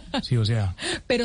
Sí, o sea. Pero,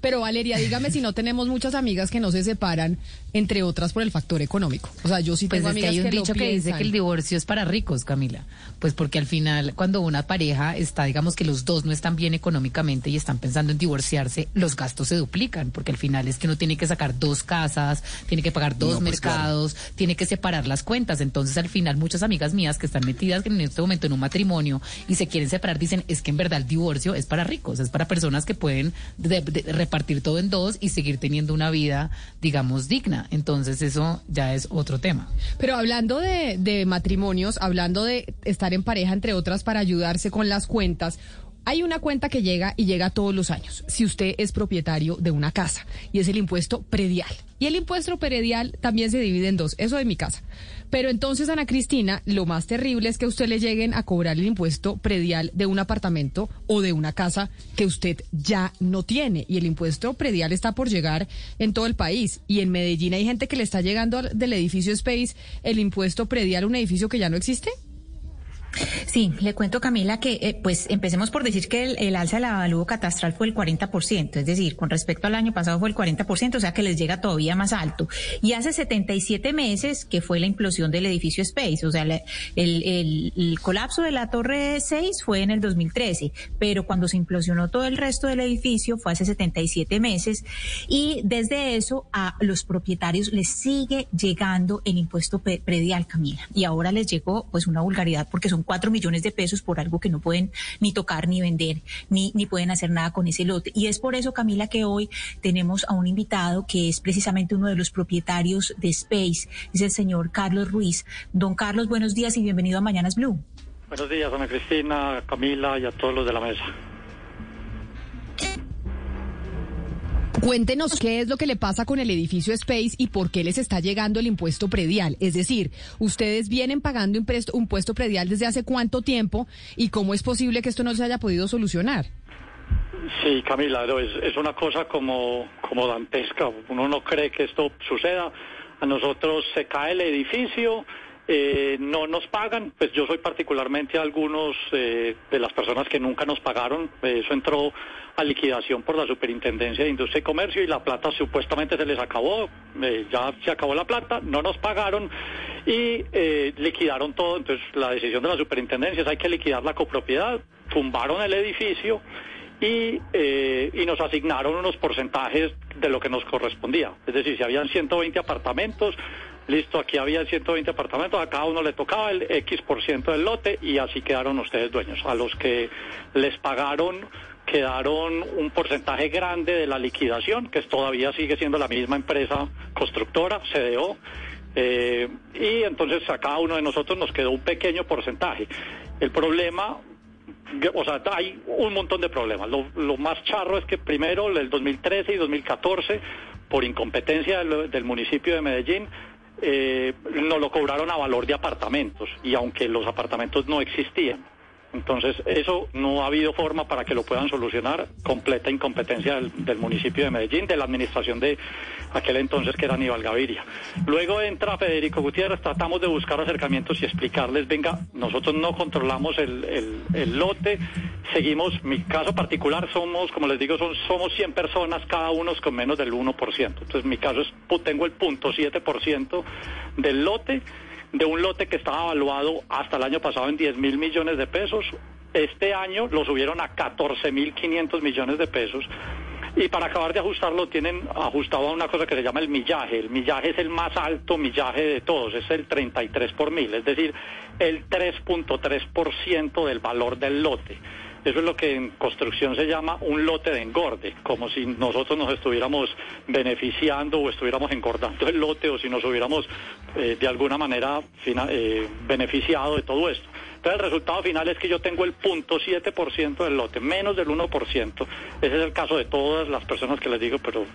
pero Valeria, dígame si no tenemos muchas amigas que no se separan, entre otras por el factor económico. O sea, yo sí pues tengo es que amigas hay un que lo dicho que dice que el divorcio es para ricos, Camila. Pues porque al final, cuando una pareja está, digamos que los dos no están bien económicamente y están pensando en divorciarse, los gastos se duplican, porque al final es que uno tiene que sacar dos casas, tiene que pagar dos No, pues, mercados, tiene que separar las cuentas. Entonces, al final, muchas amigas mías que están metidas en este momento en un matrimonio y se quieren separar, dicen, es que en verdad el divorcio es para ricos, es para personas que pueden de- de- repartir todo en dos y seguir teniendo una vida, digamos, digna. Entonces, eso ya es otro tema. Pero hablando de, de matrimonios, hablando de estar en pareja, entre otras, para ayudarse con las cuentas, hay una cuenta que llega y llega todos los años. Si usted es propietario de una casa y es el impuesto predial. Y el impuesto predial también se divide en dos, eso de mi casa. Pero entonces, Ana Cristina, lo más terrible es que a usted le lleguen a cobrar el impuesto predial de un apartamento o de una casa que usted ya no tiene. Y el impuesto predial está por llegar en todo el país. Y en Medellín hay gente que le está llegando del edificio Space el impuesto predial a un edificio que ya no existe. Sí, le cuento Camila que eh, pues empecemos por decir que el, el alza del avalúo catastral fue el 40%, es decir, con respecto al año pasado fue el 40%, o sea que les llega todavía más alto. Y hace 77 meses que fue la implosión del edificio Space, o sea, el, el- colapso de la Torre 6 fue en el 2013, pero cuando se implosionó todo el resto del edificio fue hace 77 meses y desde eso a los propietarios les sigue llegando el impuesto predial, Camila. Y ahora les llegó pues una vulgaridad porque son cuatro millones de pesos por algo que no pueden ni tocar ni vender, ni, ni pueden hacer nada con ese lote. Y es por eso, Camila, que hoy tenemos a un invitado que es precisamente uno de los propietarios de Space, es el señor Carlos Ruiz. Don Carlos, buenos días y bienvenido a Mañanas Blue. Buenos días, Ana Cristina, Camila y a todos los de la mesa. Cuéntenos qué es lo que le pasa con el edificio Space y por qué les está llegando el impuesto predial. Es decir, ustedes vienen pagando impuesto, impuesto predial desde hace cuánto tiempo y cómo es posible que esto no se haya podido solucionar. Sí, Camila, es, es una cosa como, como dantesca. Uno no cree que esto suceda. A nosotros se cae el edificio, eh, no nos pagan. Pues yo soy particularmente algunos eh, de las personas que nunca nos pagaron. Eh, Eso entró a liquidación por la Superintendencia de Industria y Comercio y la plata supuestamente se les acabó. Eh, ya se acabó la plata, no nos pagaron y eh, liquidaron todo. Entonces la decisión de la Superintendencia es hay que liquidar la copropiedad. Tumbaron el edificio y, eh, y nos asignaron unos porcentajes de lo que nos correspondía. Es decir, si habían 120 apartamentos, listo, aquí había 120 apartamentos, a cada uno le tocaba el X por ciento del lote y así quedaron ustedes dueños. A los que les pagaron quedaron un porcentaje grande de la liquidación, que todavía sigue siendo la misma empresa constructora, CDO, eh, y entonces a cada uno de nosotros nos quedó un pequeño porcentaje. El problema o sea, hay un montón de problemas. Lo, lo, más charro es que primero, el 2013 y 2014, por incompetencia del, del municipio de Medellín, eh, lo cobraron a valor de apartamentos, y aunque los apartamentos no existían. Entonces, eso no ha habido forma para que lo puedan solucionar. Completa incompetencia del, municipio de Medellín, de la administración de aquel entonces que era Aníbal Gaviria. Luego entra Federico Gutiérrez, tratamos de buscar acercamientos y explicarles, venga, nosotros no controlamos el, el, lote, seguimos, mi caso particular somos, como les digo, son, somos 100 personas, cada uno con menos del 1%. Entonces, mi caso es, tengo el punto 7% del lote de un lote que estaba evaluado hasta el año pasado en 10 mil millones de pesos. Este año lo subieron a 14 mil 500 millones de pesos. Y para acabar de ajustarlo tienen ajustado a una cosa que se llama el millaje. El millaje es el más alto millaje de todos, es el 33 por mil, es decir, el 3.3% del valor del lote. Eso es lo que en construcción se llama un lote de engorde, como si nosotros nos estuviéramos beneficiando o estuviéramos engordando el lote o si nos hubiéramos eh, de alguna manera fina, eh, beneficiado de todo esto. Entonces el resultado final es que yo tengo el punto 7% del lote, menos del 1%. Ese es el caso de todas las personas que les digo, pero...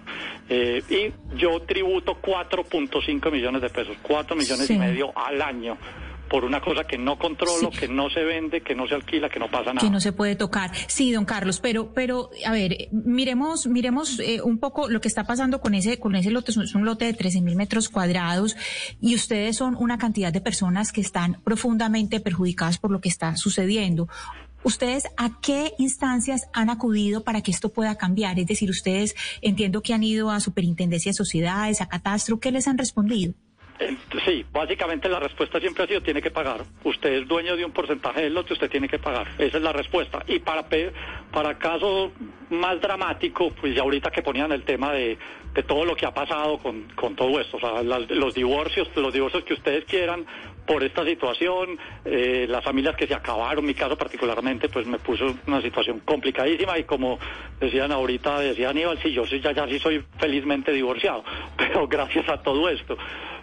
Eh, y yo tributo 4.5 millones de pesos, 4 millones sí. y medio al año por una cosa que no controlo, sí. que no se vende, que no se alquila, que no pasa nada. Que no se puede tocar. Sí, don Carlos, pero, pero, a ver, miremos, miremos eh, un poco lo que está pasando con ese, con ese lote. Es un lote de 13 mil metros cuadrados y ustedes son una cantidad de personas que están profundamente perjudicadas por lo que está sucediendo. ¿Ustedes a qué instancias han acudido para que esto pueda cambiar? Es decir, ustedes entiendo que han ido a Superintendencia de Sociedades, a Catastro, ¿qué les han respondido? Sí, básicamente la respuesta siempre ha sido tiene que pagar. Usted es dueño de un porcentaje del lote, usted tiene que pagar. Esa es la respuesta. Y para para caso más dramático, pues ya ahorita que ponían el tema de, de todo lo que ha pasado con, con todo esto, o sea, los divorcios, los divorcios que ustedes quieran por esta situación, eh, las familias que se acabaron, mi caso particularmente, pues me puso una situación complicadísima y como decían ahorita, decía Aníbal, sí, yo ya, ya sí soy felizmente divorciado, pero gracias a todo esto.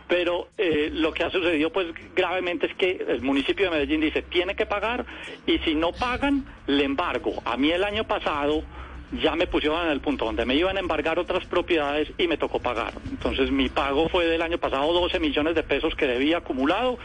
Pero eh, lo que ha sucedido pues gravemente es que el municipio de Medellín dice tiene que pagar y si no pagan, le embargo. A mí el año pasado ya me pusieron en el punto donde me iban a embargar otras propiedades y me tocó pagar. Entonces mi pago fue del año pasado 12 millones de pesos que debía acumulado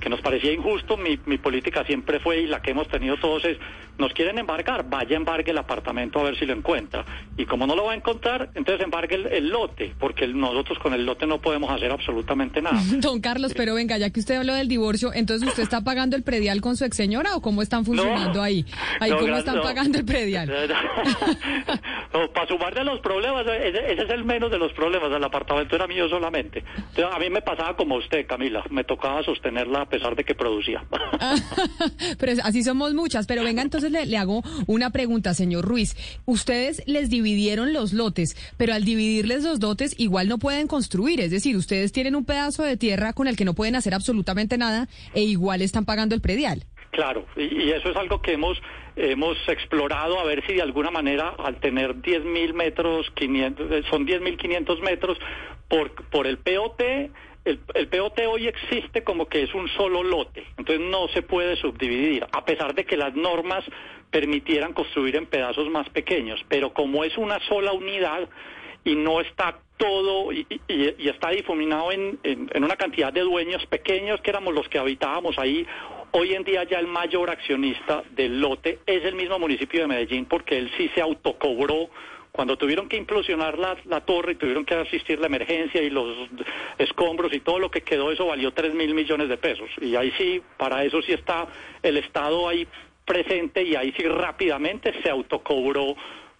que nos parecía injusto. Mi, mi política siempre fue, y la que hemos tenido todos es, nos quieren embargar, vaya embargue el apartamento a ver si lo encuentra. Y como no lo va a encontrar, entonces embargue el, lote, porque nosotros con el lote no podemos hacer absolutamente nada. Don Carlos, pero venga, ya que usted habló del divorcio, entonces usted está pagando el predial con su ex señora o cómo están funcionando ahí? ahí ¿Cómo están pagando el predial? para sumarle a los problemas, ese, ese, es el menos de los problemas, el apartamento era mío solamente. Entonces, a mí me pasaba como usted, Camila, me tocaba sostenerla a pesar de que producía. pero así somos muchas. Pero venga, entonces le, hago una pregunta, señor Ruiz. Ustedes les dividieron los lotes, pero al dividirles los lotes igual no pueden construir. Es decir, ustedes tienen un pedazo de tierra con el que no pueden hacer absolutamente nada e igual están pagando el predial. Claro, y, eso es algo que hemos hemos explorado a ver si de alguna manera al tener 10.000 metros, 500, son 10.500 metros por, por el POT el, el, POT hoy existe como que es un solo lote, entonces no se puede subdividir, a pesar de que las normas permitieran construir en pedazos más pequeños, pero como es una sola unidad y no está todo y, está difuminado en, en, una cantidad de dueños pequeños que éramos los que habitábamos ahí, hoy en día ya el mayor accionista del lote es el mismo municipio de Medellín porque él sí se autocobró cuando tuvieron que implosionar la, la, torre y tuvieron que asistir la emergencia y los escombros y todo lo que quedó, eso valió 3 mil millones de pesos. Y ahí sí, para eso sí está el Estado ahí presente y ahí sí rápidamente se autocobró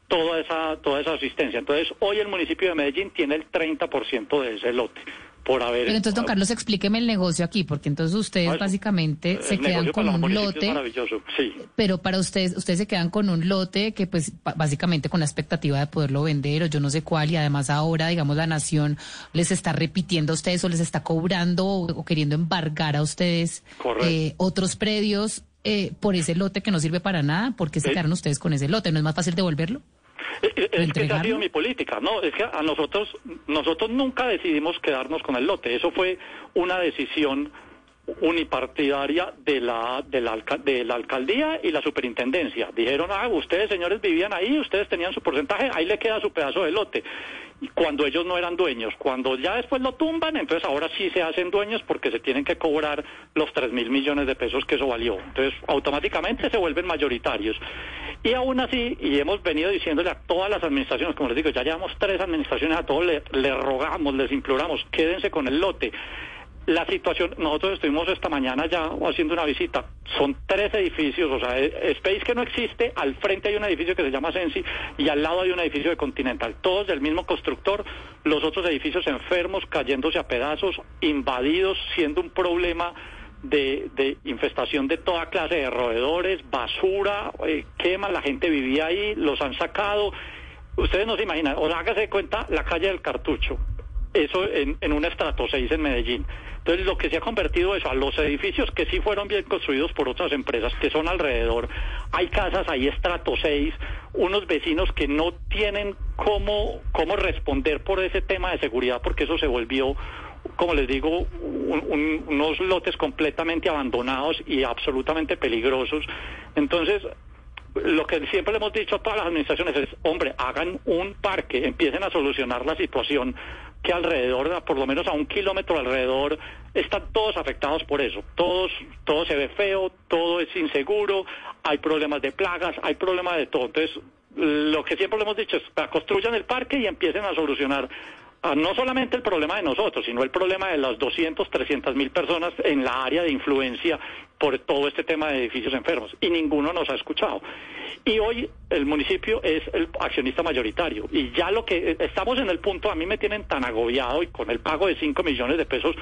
toda esa, toda esa asistencia. Entonces, hoy el municipio de Medellín tiene el 30% de ese lote. Pero entonces, don Carlos, explíqueme el negocio aquí, porque entonces ustedes básicamente se quedan con un lote. Pero para ustedes, ustedes se quedan con un lote que, pues, básicamente con la expectativa de poderlo vender o yo no sé cuál, y además ahora, digamos, la nación les está repitiendo a ustedes o les está cobrando o, queriendo embargar a ustedes eh, otros predios eh, por ese lote que no sirve para nada. ¿Por qué se quedaron ustedes con ese lote? ¿No es más fácil devolverlo? Es, que esa ha sido mi política, ¿no? Es que a nosotros, nosotros nunca decidimos quedarnos con el lote. Eso fue una decisión unipartidaria de la, de la, de la alcaldía y la superintendencia. Dijeron, ah, ustedes señores vivían ahí, ustedes tenían su porcentaje, ahí le queda su pedazo de lote. Cuando ellos no eran dueños, cuando ya después lo tumban, entonces ahora sí se hacen dueños porque se tienen que cobrar los tres mil millones de pesos que eso valió. Entonces automáticamente se vuelven mayoritarios. Y aún así, y hemos venido diciéndole a todas las administraciones, como les digo, ya llevamos tres administraciones, a todos les rogamos, les imploramos, quédense con el lote. La situación, nosotros estuvimos esta mañana ya haciendo una visita, son tres edificios, o sea, Space que no existe, al frente hay un edificio que se llama Sensi y al lado hay un edificio de Continental, todos del mismo constructor, los otros edificios enfermos, cayéndose a pedazos, invadidos, siendo un problema de, infestación de toda clase de roedores, basura, eh, quema, la gente vivía ahí, los han sacado. Ustedes no se imaginan, o hágase de cuenta la calle del cartucho, eso en, en un estrato 6 en Medellín. Entonces, lo que se ha convertido eso a los edificios que sí fueron bien construidos por otras empresas que son alrededor. Hay casas ahí estrato 6, unos vecinos que no tienen cómo, cómo responder por ese tema de seguridad porque eso se volvió como les digo, unos lotes completamente abandonados y absolutamente peligrosos. Entonces, lo que siempre le hemos dicho a todas las administraciones es, hombre, hagan un parque, empiecen a solucionar la situación que alrededor, por lo menos a un kilómetro alrededor, están todos afectados por eso. Todos, todo se ve feo, todo es inseguro, hay problemas de plagas, hay problemas de todo. Entonces, lo que siempre le hemos dicho es, construyan el parque y empiecen a solucionar a no solamente el problema de nosotros, sino el problema de las 200, 300 mil personas en la área de influencia por todo este tema de edificios enfermos. Y ninguno nos ha escuchado. Y hoy el municipio es el accionista mayoritario. Y ya lo que estamos en el punto, a mí me tienen tan agobiado y con el pago de 5 millones de pesos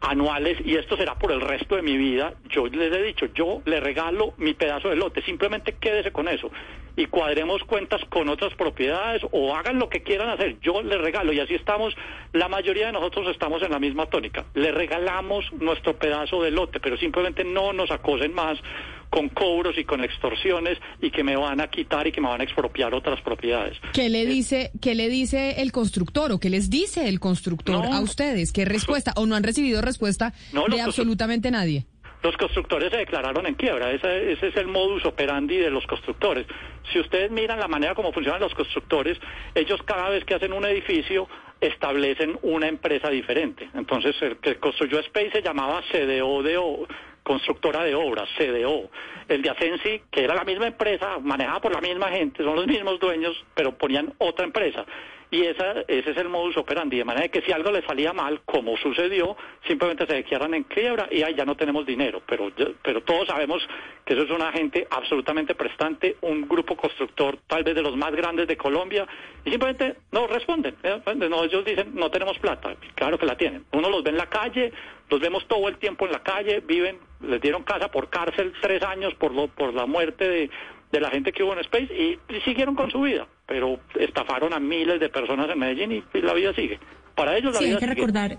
anuales y esto será por el resto de mi vida, yo les he dicho, yo le regalo mi pedazo de lote, simplemente quédese con eso y cuadremos cuentas con otras propiedades o hagan lo que quieran hacer, yo le regalo y así estamos, la mayoría de nosotros estamos en la misma tónica, le regalamos nuestro pedazo de lote, pero simplemente no nos acosen más con cobros y con extorsiones y que me van a quitar y que me van a expropiar otras propiedades. ¿Qué le dice, qué le dice el constructor o qué les dice el constructor a ustedes? ¿Qué respuesta? ¿O no han recibido respuesta de absolutamente nadie? Los constructores se declararon en quiebra, ese, ese, es el modus operandi de los constructores. Si ustedes miran la manera como funcionan los constructores, ellos cada vez que hacen un edificio establecen una empresa diferente. Entonces, el que construyó Space se llamaba CDO constructora de obras, CDO. El de Asensi, que era la misma empresa, manejada por la misma gente, son los mismos dueños, pero ponían otra empresa. Y esa, ese es el modus operandi, de manera que si algo le salía mal, como sucedió, simplemente se declaran en quiebra y ahí ya no tenemos dinero. Pero, pero todos sabemos que eso es una gente absolutamente prestante, un grupo constructor tal vez de los más grandes de Colombia, y simplemente no responden. ¿eh? No, ellos dicen, no tenemos plata. Claro que la tienen. Uno los ve en la calle, los vemos todo el tiempo en la calle, viven, les dieron casa por cárcel tres años por, lo, por la muerte de de la gente que hubo en Space y, siguieron con su vida, pero estafaron a miles de personas en Medellín y, la vida sigue. Para ellos la sí, vida hay que recordar.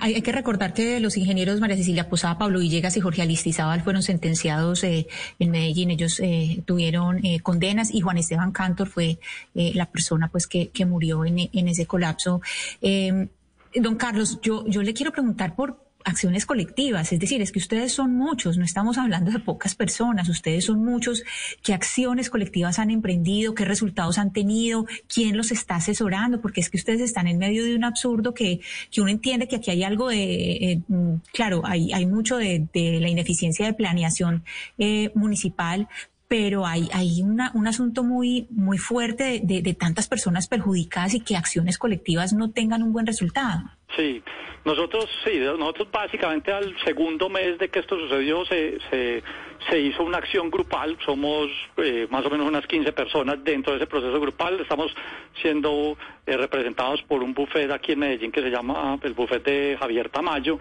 Hay, que recordar que los ingenieros María Cecilia Posada, Pablo Villegas y Jorge Alistizábal fueron sentenciados eh, en Medellín. Ellos eh, tuvieron eh, condenas y Juan Esteban Cantor fue la persona pues que, que murió en, en ese colapso. don Carlos, yo, yo le quiero preguntar por acciones colectivas, es decir, es que ustedes son muchos, no estamos hablando de pocas personas, ustedes son muchos, qué acciones colectivas han emprendido, qué resultados han tenido, quién los está asesorando, porque es que ustedes están en medio de un absurdo que, que uno entiende que aquí hay algo de, eh, mm, claro, hay, hay mucho de, la ineficiencia de planeación eh, municipal, pero hay, hay una, un asunto muy, muy fuerte de, de, tantas personas perjudicadas y que acciones colectivas no tengan un buen resultado. Sí, nosotros sí, nosotros básicamente al segundo mes de que esto sucedió se, se, se hizo una acción grupal, somos eh, más o menos unas 15 personas dentro de ese proceso grupal, estamos siendo eh, representados por un buffet aquí en Medellín que se llama el buffet de Javier Tamayo,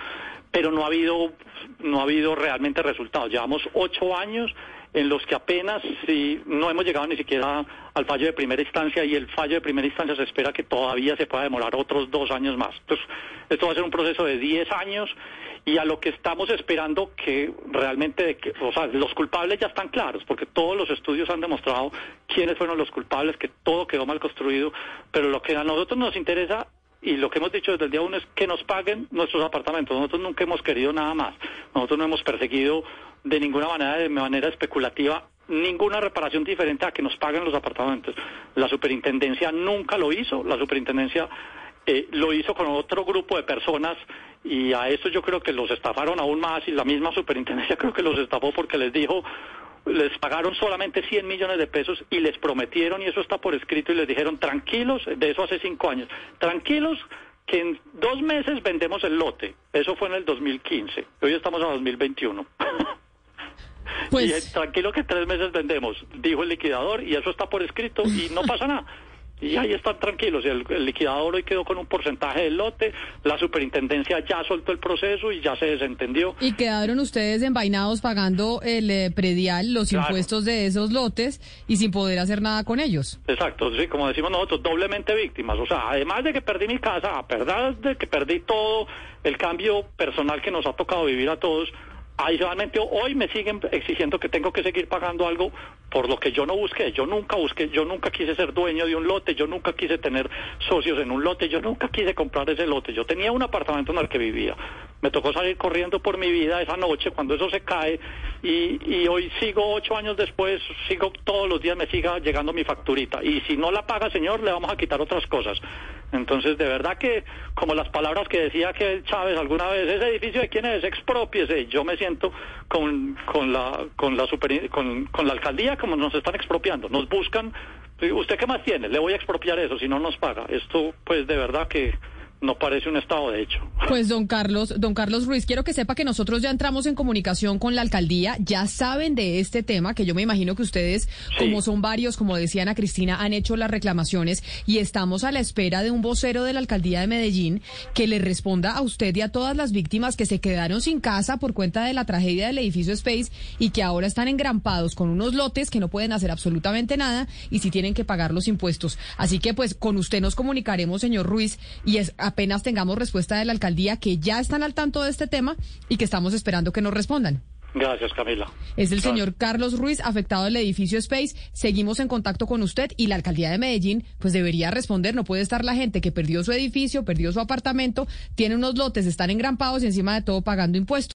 pero no ha habido, no ha habido realmente resultados, llevamos ocho años en los que apenas si no hemos llegado ni siquiera al fallo de primera instancia y el fallo de primera instancia se espera que todavía se pueda demorar otros dos años más. Entonces, esto va a ser un proceso de diez años y a lo que estamos esperando que realmente, o sea, los culpables ya están claros, porque todos los estudios han demostrado quiénes fueron los culpables, que todo quedó mal construido, pero lo que a nosotros nos interesa y lo que hemos dicho desde el día uno es que nos paguen nuestros apartamentos. Nosotros nunca hemos querido nada más. Nosotros no hemos perseguido de ninguna manera, de manera especulativa, ninguna reparación diferente a que nos paguen los apartamentos. La superintendencia nunca lo hizo. La superintendencia eh, lo hizo con otro grupo de personas y a eso yo creo que los estafaron aún más y la misma superintendencia creo que los estafó porque les dijo les pagaron solamente 100 millones de pesos y les prometieron, y eso está por escrito, y les dijeron, tranquilos, de eso hace cinco años, tranquilos que en dos meses vendemos el lote. Eso fue en el 2015. Hoy estamos en 2021. Pues... Y tranquilo que tres meses vendemos, dijo el liquidador, y eso está por escrito y no pasa nada y ahí están tranquilos. El, el, liquidador hoy quedó con un porcentaje del lote, la superintendencia ya soltó el proceso y ya se desentendió. Y quedaron ustedes envainados pagando el eh, predial, los impuestos de esos lotes y sin poder hacer nada con ellos. Exacto, sí, como decimos nosotros, doblemente víctimas. O sea, además de que perdí mi casa, verdad de que perdí todo el cambio personal que nos ha tocado vivir a todos, Adicionalmente, hoy me siguen exigiendo que tengo que seguir pagando algo por lo que yo no busqué. Yo nunca busqué, yo nunca quise ser dueño de un lote, yo nunca quise tener socios en un lote, yo nunca quise comprar ese lote. Yo tenía un apartamento en el que vivía. Me tocó salir corriendo por mi vida esa noche cuando eso se cae y, y hoy sigo ocho años después, sigo todos los días me siga llegando mi facturita. Y si no la paga, señor, le vamos a quitar otras cosas. Entonces, de verdad que, como las palabras que decía que Chávez alguna vez, ese edificio de quién es, expropiese. Yo me siento con, con, la, con, la super, con, con la alcaldía como nos están expropiando. Nos buscan, ¿usted qué más tiene? Le voy a expropiar eso si no nos paga. Esto, pues, de verdad que no parece un estado de hecho. Pues don Carlos, don Carlos Ruiz, quiero que sepa que nosotros ya entramos en comunicación con la alcaldía, ya saben de este tema, que yo me imagino que ustedes, como son varios, como decía Ana Cristina, han hecho las reclamaciones y estamos a la espera de un vocero de la alcaldía de Medellín que le responda a usted y a todas las víctimas que se quedaron sin casa por cuenta de la tragedia del edificio Space y que ahora están engrampados con unos lotes que no pueden hacer absolutamente nada y si tienen que pagar los impuestos. Así que pues con usted nos comunicaremos, señor Ruiz, y es apenas tengamos respuesta de la alcaldía que ya están al tanto de este tema y que estamos esperando que nos respondan. Gracias, Camila. Es el señor Carlos Ruiz, afectado del edificio Space. Seguimos en contacto con usted y la alcaldía de Medellín, pues debería responder. No puede estar la gente que perdió su edificio, perdió su apartamento, tiene unos lotes, están engrampados y encima de todo pagando impuestos.